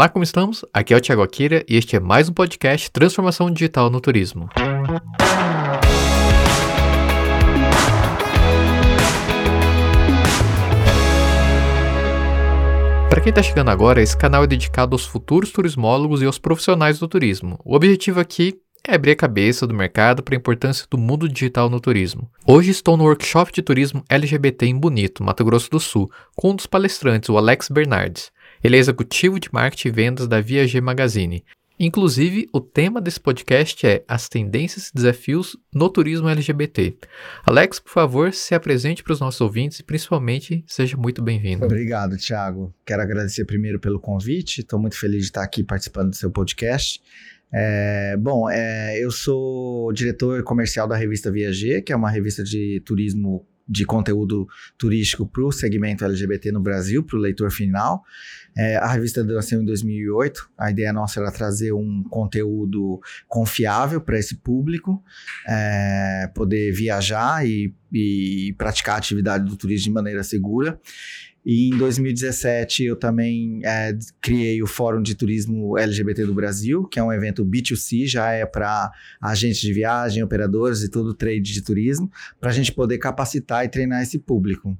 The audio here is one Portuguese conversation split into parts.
Olá, como estamos? Aqui é o Thiago Akira e este é mais um podcast Transformação Digital no Turismo. Para quem está chegando agora, esse canal é dedicado aos futuros turismólogos e aos profissionais do turismo. O objetivo aqui é abrir a cabeça do mercado para a importância do mundo digital no turismo. Hoje estou no workshop de turismo LGBT em Bonito, Mato Grosso do Sul, com um dos palestrantes, o Alex Bernardes. Ele é executivo de marketing e vendas da Viager Magazine. Inclusive, o tema desse podcast é as tendências e desafios no turismo LGBT. Alex, por favor, se apresente para os nossos ouvintes e principalmente seja muito bem-vindo. Obrigado, Thiago. Quero agradecer primeiro pelo convite. Estou muito feliz de estar aqui participando do seu podcast. É, bom, é, eu sou diretor comercial da revista Viager, que é uma revista de turismo de conteúdo turístico para o segmento LGBT no Brasil, para o leitor final. É, a revista nasceu em 2008. A ideia nossa era trazer um conteúdo confiável para esse público, é, poder viajar e, e praticar a atividade do turismo de maneira segura. E em 2017 eu também é, criei o Fórum de Turismo LGBT do Brasil, que é um evento B2C, já é para agentes de viagem, operadores e todo o trade de turismo, para a gente poder capacitar e treinar esse público.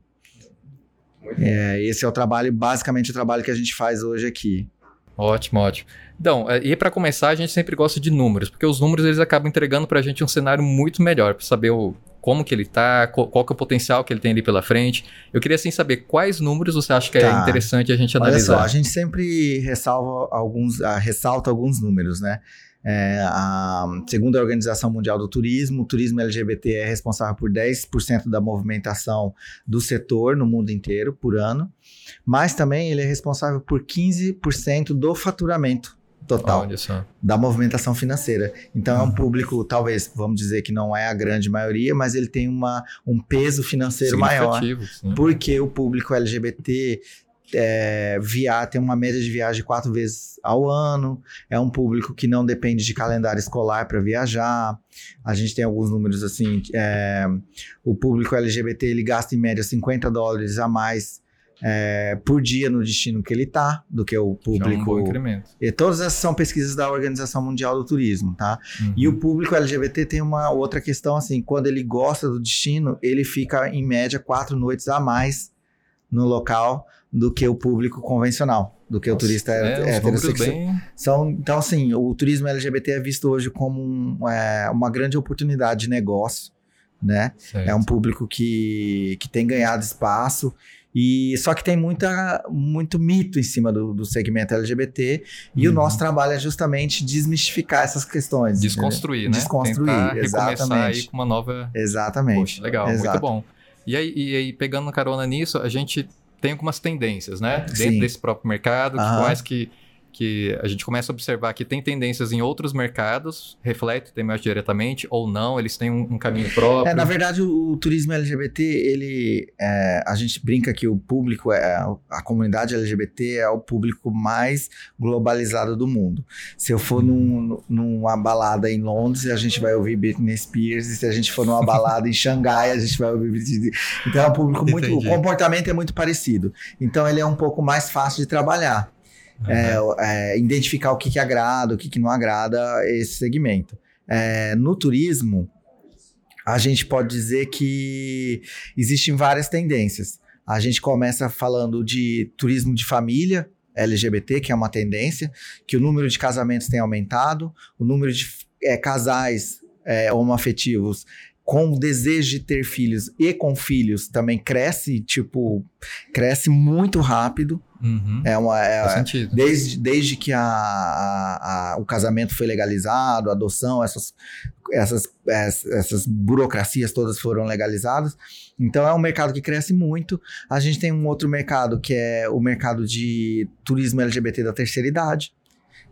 É, esse é o trabalho, basicamente o trabalho que a gente faz hoje aqui. Ótimo, ótimo. Então, é, e para começar, a gente sempre gosta de números, porque os números eles acabam entregando para a gente um cenário muito melhor, para saber o, como que ele está, qual, qual que é o potencial que ele tem ali pela frente. Eu queria assim saber quais números você acha que é tá. é interessante a gente analisar. Olha só, a gente sempre ressalva alguns, uh, ressalta alguns números, né? É, a, segundo a Organização Mundial do Turismo, o turismo LGBT é responsável por 10% da movimentação do setor no mundo inteiro por ano, mas também ele é responsável por 15% do faturamento total da movimentação financeira. Então uhum. é um público, talvez, vamos dizer que não é a grande maioria, mas ele tem uma, um peso financeiro maior. Sim. Porque o público LGBT é, via, tem uma média de viagem quatro vezes ao ano, é um público que não depende de calendário escolar para viajar. A gente tem alguns números assim: é, o público LGBT ele gasta em média 50 dólares a mais é, por dia no destino que ele está, do que o público. É um incremento. E todas essas são pesquisas da Organização Mundial do Turismo, tá? Uhum. E o público LGBT tem uma outra questão assim: quando ele gosta do destino, ele fica em média quatro noites a mais no local do que o público convencional, do que Nossa, o turista é, heterossexual. Bem... São, então, assim, o turismo LGBT é visto hoje como um, é, uma grande oportunidade de negócio, né? Certo. É um público que, que tem ganhado espaço e só que tem muita, muito mito em cima do, do segmento LGBT e uhum. o nosso trabalho é justamente desmistificar essas questões. Desconstruir, né? Desconstruir, Tentar exatamente. aí com uma nova. Exatamente. Poxa, legal, Exato. muito bom. E aí, e aí, pegando carona nisso, a gente tem algumas tendências, né? Dentro Sim. desse próprio mercado, que mais que que a gente começa a observar que tem tendências em outros mercados, reflete mais diretamente ou não, eles têm um, um caminho próprio. É, na verdade, o, o turismo LGBT, ele, é, a gente brinca que o público, é, a comunidade LGBT é o público mais globalizado do mundo. Se eu for num, numa balada em Londres, a gente vai ouvir Britney Spears, e se a gente for numa balada em Xangai, a gente vai ouvir Britney Então é um público muito, Entendi. o comportamento é muito parecido. Então ele é um pouco mais fácil de trabalhar. Uhum. É, é, identificar o que, que agrada, o que, que não agrada esse segmento. É, no turismo, a gente pode dizer que existem várias tendências. A gente começa falando de turismo de família, LGBT, que é uma tendência, que o número de casamentos tem aumentado, o número de é, casais é, homoafetivos com o desejo de ter filhos e com filhos também cresce, tipo, cresce muito rápido. Uhum. É uma, é. Desde, desde que a, a, a, o casamento foi legalizado, a adoção, essas, essas, essas burocracias todas foram legalizadas. Então é um mercado que cresce muito. A gente tem um outro mercado que é o mercado de turismo LGBT da terceira idade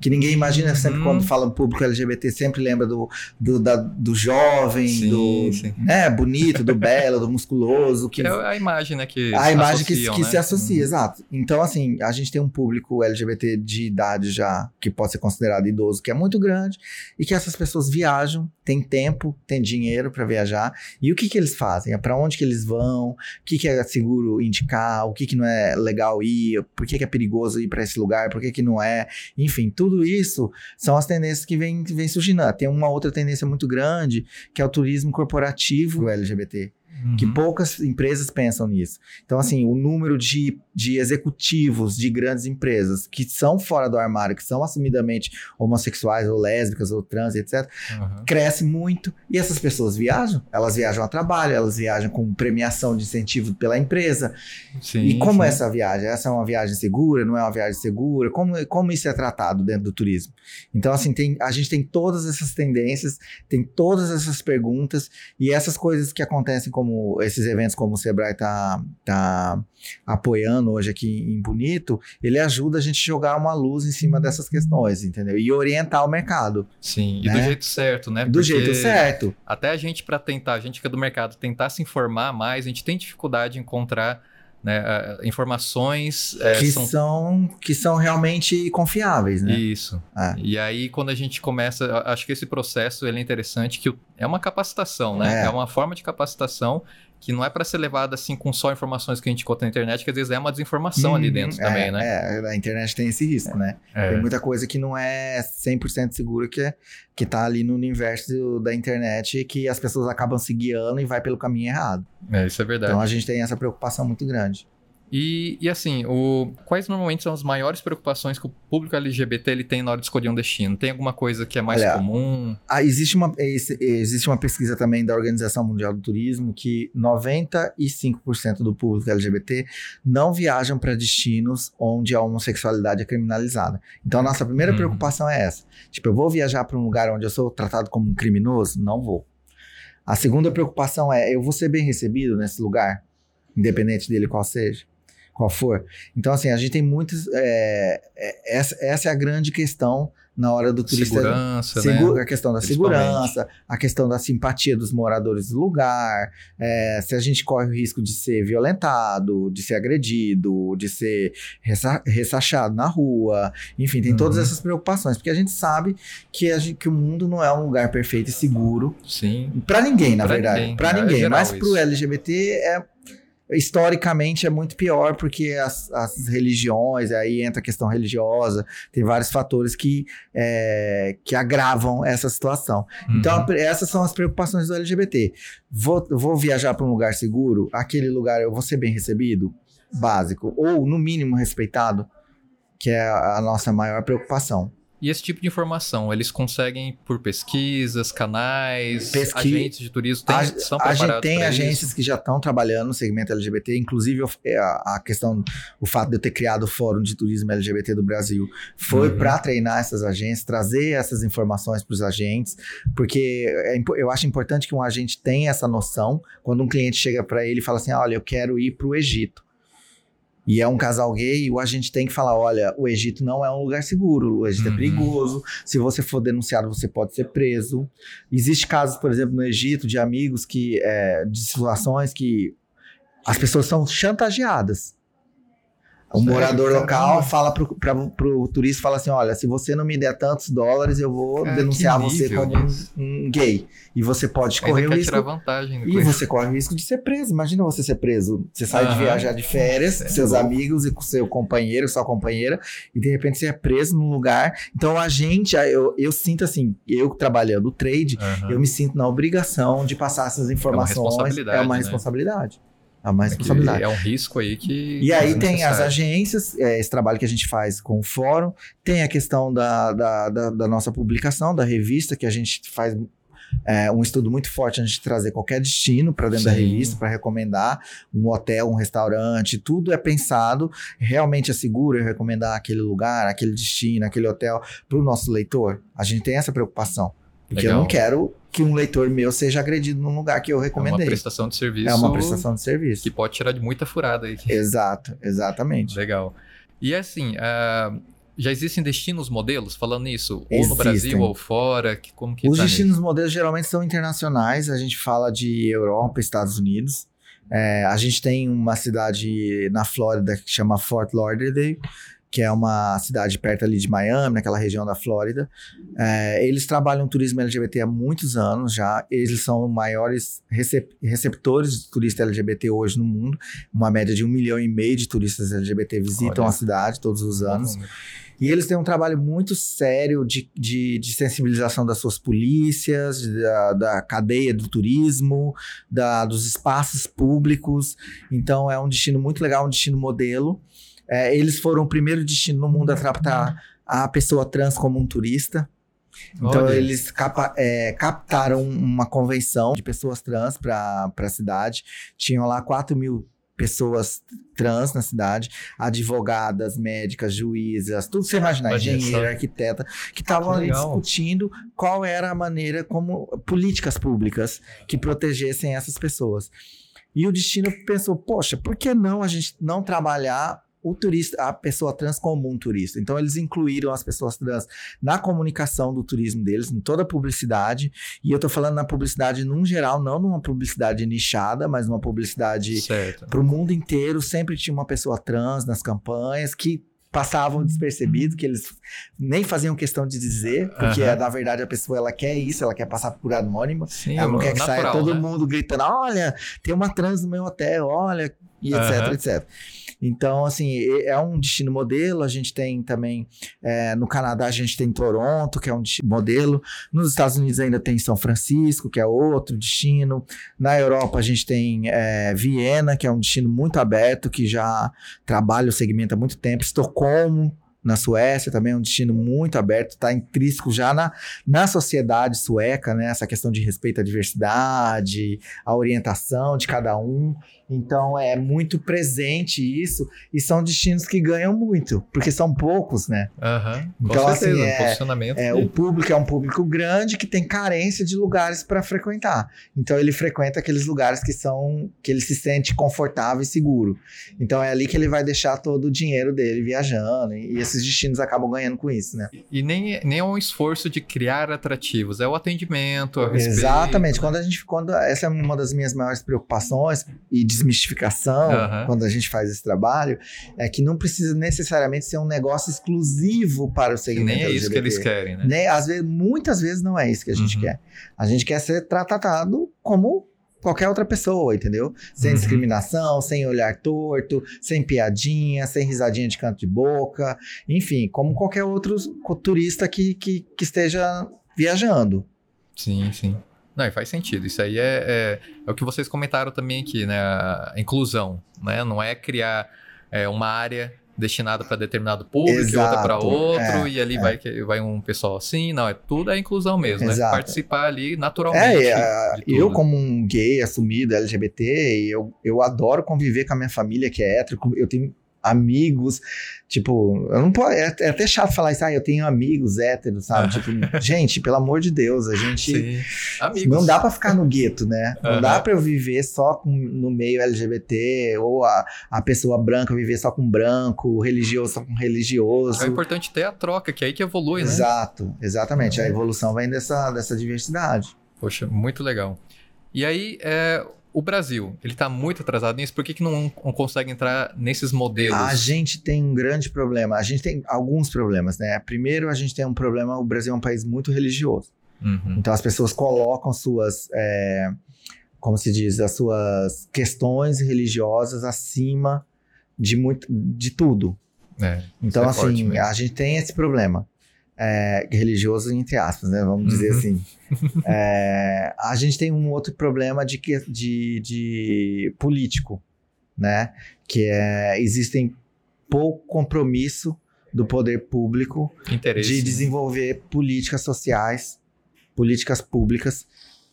que ninguém imagina sempre Uhum. quando fala público LGBT, sempre lembra do, do, da- do jovem, Sim, do sim. né, bonito, do belo, do musculoso, que é a imagem, né? Que a imagem que, associam, que né? se associa, exato. Então, assim, a gente tem um público LGBT de idade já, que pode ser considerado idoso, que é muito grande, e que essas pessoas viajam, têm tempo, têm dinheiro para viajar, e o que que eles fazem? É para onde que eles vão? O que que é seguro indicar? O que que não é legal ir? Por que que é perigoso ir para esse lugar? Por que que não é? Enfim, tudo isso são as tendências que vêm vem surgindo. Ah, Tem uma outra tendência muito grande, que é o turismo corporativo LGBT que Uhum. poucas empresas pensam nisso. Então, assim, o número de, de executivos de grandes empresas que são fora do armário, que são assumidamente homossexuais ou lésbicas ou trans, etc., Uhum. cresce muito e essas pessoas viajam. Elas viajam a trabalho, elas viajam com premiação de incentivo pela empresa. Sim, e como sim. é essa viagem? Essa é uma viagem segura? Não é uma viagem segura? Como, como isso é tratado dentro do turismo? Então, assim, tem, a gente tem todas essas tendências, tem todas essas perguntas e essas coisas que acontecem como esses eventos como o Sebrae tá, tá apoiando hoje aqui em Bonito, ele ajuda a gente a jogar uma luz em cima dessas questões, entendeu? E orientar o mercado Sim, e do né? jeito certo, né? do Porque jeito certo. Até a gente, para tentar, a gente que é do mercado, tentar se informar mais, a gente tem dificuldade em encontrar né, informações. é, que são- são... que são realmente confiáveis, né? Isso. É. E aí, quando a gente começa, acho que esse processo ele é interessante, que é uma capacitação, né? É. É, uma forma de capacitação que não é para ser levada assim com só informações que a gente encontra na internet, que às vezes é uma desinformação ali Uhum, dentro é, também, né? É, a internet tem esse risco, né? É. Tem muita coisa que não é 100% segura que, é, que tá ali no universo da internet e que as pessoas acabam se guiando e vai pelo caminho errado. É, isso é verdade. Então a gente tem essa preocupação muito grande. E, e assim, o, quais normalmente são as maiores preocupações que o público LGBT ele tem na hora de escolher um destino? Tem alguma coisa que é mais Olha, comum? Ah, existe, uma, esse- existe uma pesquisa também da Organização Mundial do Turismo que 95% do público LGBT não viajam para destinos onde a homossexualidade é criminalizada. Então a nossa primeira Uhum. preocupação é essa. Tipo, eu vou viajar para um lugar onde eu sou tratado como um criminoso? Não vou. A segunda preocupação é, eu vou ser bem recebido nesse lugar? Independente dele qual seja? Qual for? Então, assim, a gente tem muitos... é, é, essa, essa é a grande questão na hora do turista... Segurança, Segu- né? A questão da segurança, a questão da simpatia dos moradores do lugar, é, se a gente corre o risco de ser violentado, de ser agredido, de ser ressa- ressachado na rua, enfim, tem todas Uhum. essas preocupações, porque a gente sabe que, gente- que o mundo não é um lugar perfeito e seguro Sim. Pra ninguém, na Pra verdade. ninguém, Pra é ninguém. geral Mas pro isso. LGBT é. Historicamente é muito pior, porque as, as religiões, aí entra a questão religiosa, tem vários fatores que, é, que agravam essa situação. Então, Uhum. essas são as preocupações do LGBT. Vou, vou viajar para um lugar seguro, aquele lugar eu vou ser bem recebido? Básico. Ou, no mínimo, respeitado, que é a nossa maior preocupação. E esse tipo de informação, eles conseguem por pesquisas, canais, Pesqui- agentes de turismo, tem, a, gente preparados tem agências isso? que já estão trabalhando no segmento LGBT, inclusive é, a, a questão, o fato de eu ter criado o Fórum de Turismo LGBT do Brasil foi Uhum. para treinar essas agências, trazer essas informações para os agentes, porque é eu acho importante que um agente tenha essa noção quando um cliente chega para ele e fala assim: olha, eu quero ir para o Egito. E é um casal gay, o agente tem que falar: olha, o Egito não é um lugar seguro, o Egito Uhum. é perigoso. Se você for denunciado, você pode ser preso. Existe casos, por exemplo, no Egito, de amigos que. é, de situações que as pessoas são chantageadas. Um Sério? morador Caramba. local fala pro, pra, pro turista fala assim: olha, se você não me der tantos dólares, eu vou Cara, denunciar você como um, um gay. E você pode Ainda correr o risco vantagem. e você corre o risco de ser preso. Imagina você ser preso. Você sai de viajar de férias com é seus louco. amigos e com seu companheiro, sua companheira, e de repente você é preso num lugar. Então a gente, eu, eu sinto assim, eu trabalhando o trade, Aham. eu me sinto na obrigação de passar essas informações. responsabilidade, É uma né? responsabilidade. É uma É que responsabilidade. É um risco aí que. E aí é tem as agências, é, esse trabalho que a gente faz com o fórum, tem a questão da, da, da- da nossa publicação, da revista, que a gente faz é, um estudo muito forte antes de trazer qualquer destino para dentro da Sim. revista, para recomendar um hotel, um restaurante, tudo é pensado, realmente é seguro eu recomendar aquele lugar, aquele destino, aquele hotel para o nosso leitor. A gente tem essa preocupação. Porque eu Legal. não quero que um leitor meu seja agredido num lugar que eu É uma recomendei. prestação de serviço. É uma prestação de serviço. que pode tirar de muita furada aí. Exato, exatamente. Legal. E assim, ah, Já existem destinos modelos falando nisso? Ou no Brasil ou fora? Que, como que Os tá destinos nisso? modelos geralmente são internacionais. A gente fala de Europa, Estados Unidos. É, a gente tem uma cidade na Flórida que chama Fort Lauderdale, que é uma cidade perto ali de Miami, naquela região da Flórida. É, eles trabalham turismo LGBT há muitos anos já. Eles são os maiores recep receptores de turista LGBT hoje no mundo. Uma média de um milhão e meio de turistas LGBT visitam Olha. a cidade todos os anos. E eles têm um trabalho muito sério de, de, de sensibilização das suas polícias, da, da cadeia do turismo, da, dos espaços públicos. Então é um destino muito legal, um destino modelo. É, eles foram o primeiro destino no mundo a tratar a pessoa trans como um turista. Então Olha. eles capa- é, captaram uma convenção de pessoas trans para a cidade. Tinham lá 4 mil pessoas trans na cidade, advogadas, médicas, juízas, tudo que você imaginar, engenheiro, arquiteta, que estavam ali discutindo qual era a maneira como políticas públicas que protegessem essas pessoas. E o destino pensou, poxa, por que não a gente não trabalhar o turista, a pessoa trans como um turista? Então eles incluíram as pessoas trans na comunicação do turismo deles, em toda a publicidade. E eu tô falando na publicidade num geral, não numa publicidade nichada, mas numa publicidade para o mundo inteiro. Sempre tinha uma pessoa trans nas campanhas que passavam despercebido, que eles nem faziam questão de dizer, porque Aham. na verdade a pessoa ela quer isso, ela quer passar por anônima. Sim, Ela não quer que saia natural, todo né? mundo gritando: olha, tem uma trans no meu hotel, olha, e etc, Aham. etc. Então, assim, é um destino modelo. A gente tem também é, no Canadá, a gente tem Toronto, que é um destino modelo. Nos Estados Unidos ainda tem São Francisco, que é outro destino. Na Europa, a gente tem é, Viena, que é um destino muito aberto, que já trabalha o segmento há muito tempo. Estocolmo. Na Suécia também é um destino muito aberto, está intrínseco já na, na sociedade sueca, né? Essa questão de respeito à diversidade, a orientação de cada um. Então é muito presente isso, e são destinos que ganham muito, porque são poucos, né? Aham, Com Então, assim, certeza, um é- posicionamento. É, de- o público é um público grande que tem carência de lugares para frequentar. Então ele frequenta aqueles lugares que são que ele se sente confortável e seguro. Então é ali que ele vai deixar todo o dinheiro dele viajando, e e esses destinos acabam ganhando com isso, né? E nem, nem é um esforço de criar atrativos, é o atendimento, é o respeito. Exatamente. Quando a gente, quando essa é uma das minhas maiores preocupações e desmistificação, Aham. quando a gente faz esse trabalho, é que não precisa necessariamente ser um negócio exclusivo para o Que segmento nem é isso que LGBT. eles querem, né? Nem, às vezes, muitas vezes não é isso que a gente Uhum. quer. A gente quer ser tratado como qualquer outra pessoa, entendeu? Sem Uhum. discriminação, sem olhar torto, sem piadinha, sem risadinha de canto de boca, enfim, como qualquer outro turista que, que, que esteja viajando. Sim, sim. Não, e faz sentido. Isso aí é, é, é o que vocês comentaram também aqui, né? A inclusão, né? Não é criar é, uma área destinada para determinado público e outra para Exato, outro, é, e ali é. vai, vai um pessoal assim. Não, é tudo é inclusão mesmo, Exato. é participar ali naturalmente. É, é, de tudo. eu como um gay assumido LGBT, eu, eu adoro conviver com a minha família que é hétero, eu tenho amigos, tipo, eu não posso, é, é até chato falar isso, ah, eu tenho amigos héteros, sabe? Tipo, gente, pelo amor de Deus, a gente não dá pra ficar no gueto, né? Não dá pra eu viver só com, no meio LGBT ou a, a pessoa branca viver só com branco, o religioso só com religioso. É importante ter a troca, que é aí que evolui, né? Exato, exatamente. A evolução vem dessa, dessa diversidade. Poxa, muito legal. E aí, é, o Brasil, ele tá muito atrasado nisso, por que, que não, não consegue entrar nesses modelos? A gente tem um grande problema. A gente tem alguns problemas, né? Primeiro, a gente tem um problema: o Brasil é um país muito religioso. Uhum. Então, as pessoas colocam suas. é, como se diz? As suas questões religiosas acima de, muito, de tudo. É, Então, é assim, a gente tem esse problema. É, religioso, entre aspas, né? Vamos dizer Uhum. assim. É, a gente tem um outro problema de, que- de, de político, né? Que é, existem pouco compromisso do poder público interesse. de desenvolver políticas sociais, políticas públicas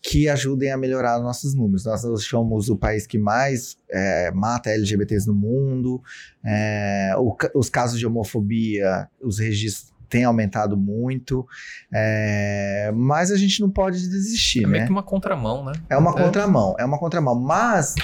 que ajudem a melhorar nossos números. Nós somos o país que mais é, mata LGBTs no mundo, é, o os casos de homofobia, os registros têm aumentado muito, é, mas a gente não pode desistir, É meio né? que uma contramão, né? É uma É. contramão, é uma contramão. Mas,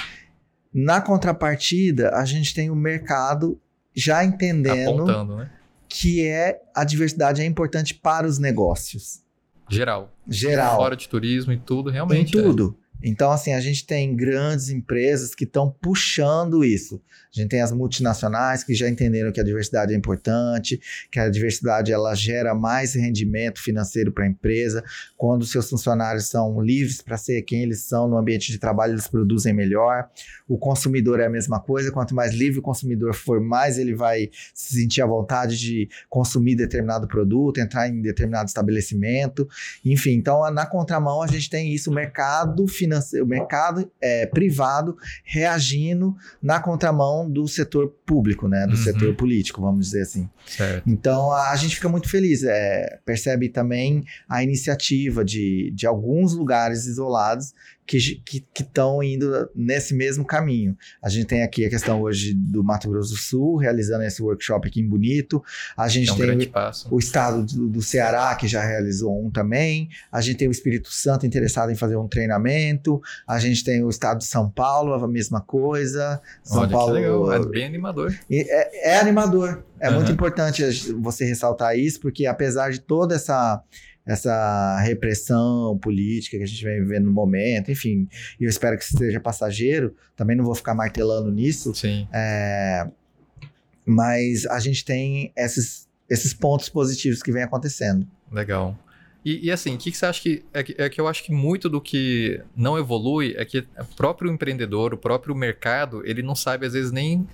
na contrapartida, a gente tem o mercado já entendendo Apontando, né? que é a diversidade é importante para os negócios. Geral. Geral. Fora de turismo e tudo, realmente. Em tudo. Então, assim, a gente tem grandes empresas que estão puxando isso. A gente tem as multinacionais que já entenderam que a diversidade é importante, que a diversidade ela gera mais rendimento financeiro para a empresa. Quando seus funcionários são livres para ser quem eles são no ambiente de trabalho, eles produzem melhor. O consumidor é a mesma coisa. Quanto mais livre o consumidor for, mais ele vai se sentir à vontade de consumir determinado produto, entrar em determinado estabelecimento. Enfim, então na contramão a gente tem isso, o mercado financeiro financeiro, o mercado é, privado reagindo na contramão do setor público, né? Do uhum. setor político, vamos dizer assim. Certo. Então a, a gente fica muito feliz. É, percebe também a iniciativa de, de alguns lugares isolados que estão indo nesse mesmo caminho. A gente tem aqui a questão hoje do Mato Grosso do Sul, realizando esse workshop aqui em Bonito. A gente é um tem o, o, estado do, do, Ceará, que já realizou um também. A gente tem o Espírito Santo interessado em fazer um treinamento. A gente tem o estado de São Paulo, a mesma coisa. São Olha, Paulo. legal. É bem animador. É, é animador. É uhum. muito importante você ressaltar isso, porque apesar de toda essa essa repressão política que a gente vem vivendo no momento, enfim, e eu espero que seja passageiro, também não vou ficar martelando nisso. Sim. É, mas a gente tem esses, esses pontos positivos que vem acontecendo. Legal. E, e assim, o que, que, você acha que é, que é, que eu acho que muito do que não evolui é que o próprio empreendedor, o próprio mercado, ele não sabe às vezes nem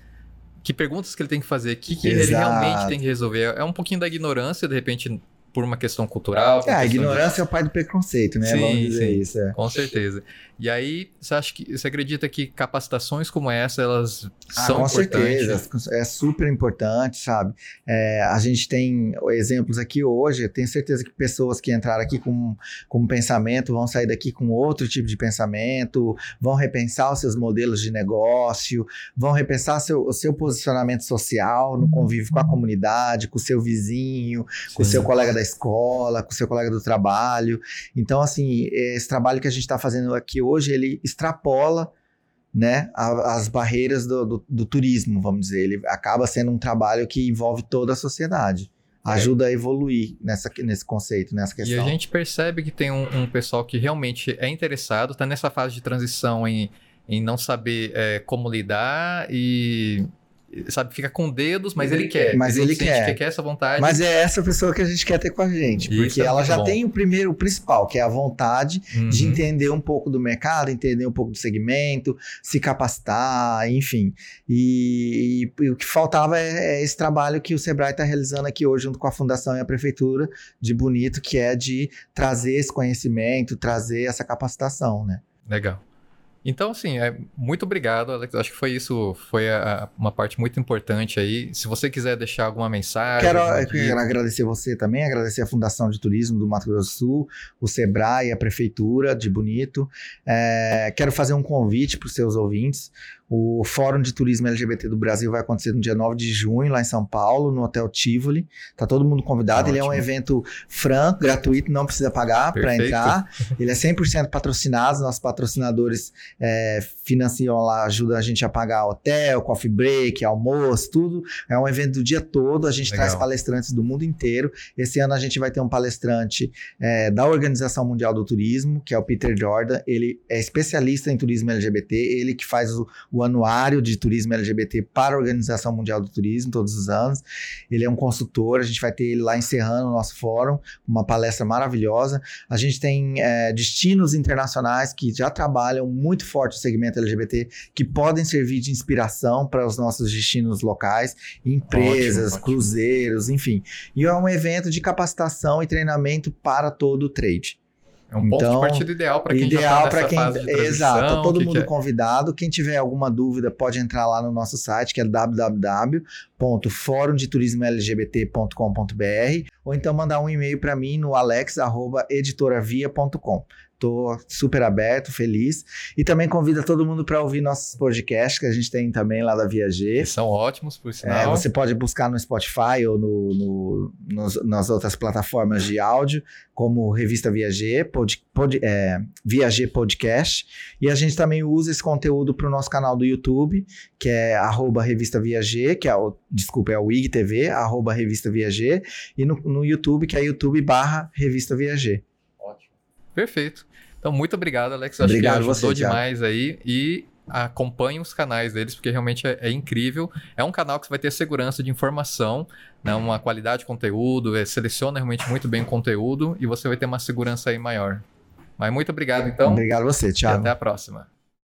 que perguntas que ele tem que fazer, o que, que ele realmente tem que resolver. É um pouquinho da ignorância, de repente por uma questão cultural. É, a ignorância de... é o pai do preconceito, né? Sim, Vamos dizer sim, isso. É. Com certeza. E aí, você acha que você acredita que capacitações como essa elas ah, são com importantes? certeza, é super importante, sabe? É, a gente tem exemplos aqui hoje. Eu tenho certeza que pessoas que entraram aqui com, com um pensamento vão sair daqui com outro tipo de pensamento, vão repensar os seus modelos de negócio, vão repensar seu, o seu posicionamento social no convívio com a comunidade, com o seu vizinho, sim. com o seu colega da escola, com o seu colega do trabalho. Então, assim, esse trabalho que a gente está fazendo aqui hoje, ele extrapola né, as barreiras do, do, do, turismo, vamos dizer. Ele acaba sendo um trabalho que envolve toda a sociedade. É. Ajuda é. a evoluir nessa, nesse conceito, nessa questão. E a gente percebe que tem um, um pessoal que realmente é interessado, está nessa fase de transição em, em não saber é, como lidar e sabe, fica com dedos, mas ele, ele quer. Mas ele, quer. Que quer essa vontade. Mas é essa pessoa que a gente quer ter com a gente, porque Isso é ela já bom. tem o primeiro, o principal, que é a vontade uhum. de entender um pouco do mercado, entender um pouco do segmento, se capacitar, enfim. E, e, e o que faltava é, é, esse trabalho que o Sebrae está realizando aqui hoje, junto com a Fundação e a Prefeitura de Bonito, que é de trazer esse conhecimento, trazer essa capacitação, né? Legal. Então, assim, é, muito obrigado, Alex. Acho que foi isso, foi a, uma parte muito importante aí. Se você quiser deixar alguma mensagem. Quero, quero agradecer você também, agradecer a Fundação de Turismo do Mato Grosso do Sul, o Sebrae, a Prefeitura de Bonito. É, quero fazer um convite para os seus ouvintes. O Fórum de Turismo LGBT do Brasil vai acontecer no dia 9 de junho, lá em São Paulo, no Hotel Tivoli. Tá todo mundo convidado. Ele é um evento franco, gratuito, não precisa pagar para entrar. Ele é 100% patrocinado. Nossos patrocinadores é, financiam lá, ajudam a gente a pagar hotel, coffee break, almoço, tudo. É um evento do dia todo. A gente Legal. traz palestrantes do mundo inteiro. Esse ano a gente vai ter um palestrante é, da Organização Mundial do Turismo, que é o Peter Jordan. Ele é especialista em turismo LGBT. Ele que faz o o anuário de turismo LGBT para a Organização Mundial do Turismo, todos os anos. Ele é um consultor, a gente vai ter ele lá encerrando o nosso fórum, uma palestra maravilhosa. A gente tem é, destinos internacionais que já trabalham muito forte o segmento LGBT, que podem servir de inspiração para os nossos destinos locais, empresas, ótimo, cruzeiros, enfim. E é um evento de capacitação e treinamento para todo o trade. É um então, ponto de então, partida ideal para quem ideal já tá nessa quem, fase de Exato, tá todo mundo convidado. Quem tiver alguma dúvida pode entrar lá no nosso site, que é www.forumdeturismolgbt.com.br ou então mandar um e-mail para mim no alex@editoravia.com. Tô super aberto, feliz. E também convido todo mundo para ouvir nossos podcasts, que a gente tem também lá da Viager. São ótimos, por sinal. É, você pode buscar no Spotify ou no, no nos, nas outras plataformas de áudio, como Revista Viager, pod, pod, é, Viager Podcast. E a gente também usa esse conteúdo para o nosso canal do YouTube, que é arroba Revista Viager, que é o, desculpa, é o IGTV, arroba Revista Viager. E no, no YouTube, que é YouTube barra Revista Viager. Perfeito. Então, muito obrigado, Alex. Acho obrigado que ajudou você, demais aí. E acompanhe os canais deles, porque realmente é, é, incrível. É um canal que você vai ter segurança de informação, né, uma qualidade de conteúdo, é, seleciona realmente muito bem o conteúdo e você vai ter uma segurança aí maior. Mas muito obrigado, então. Obrigado a você, tchau. E até a próxima.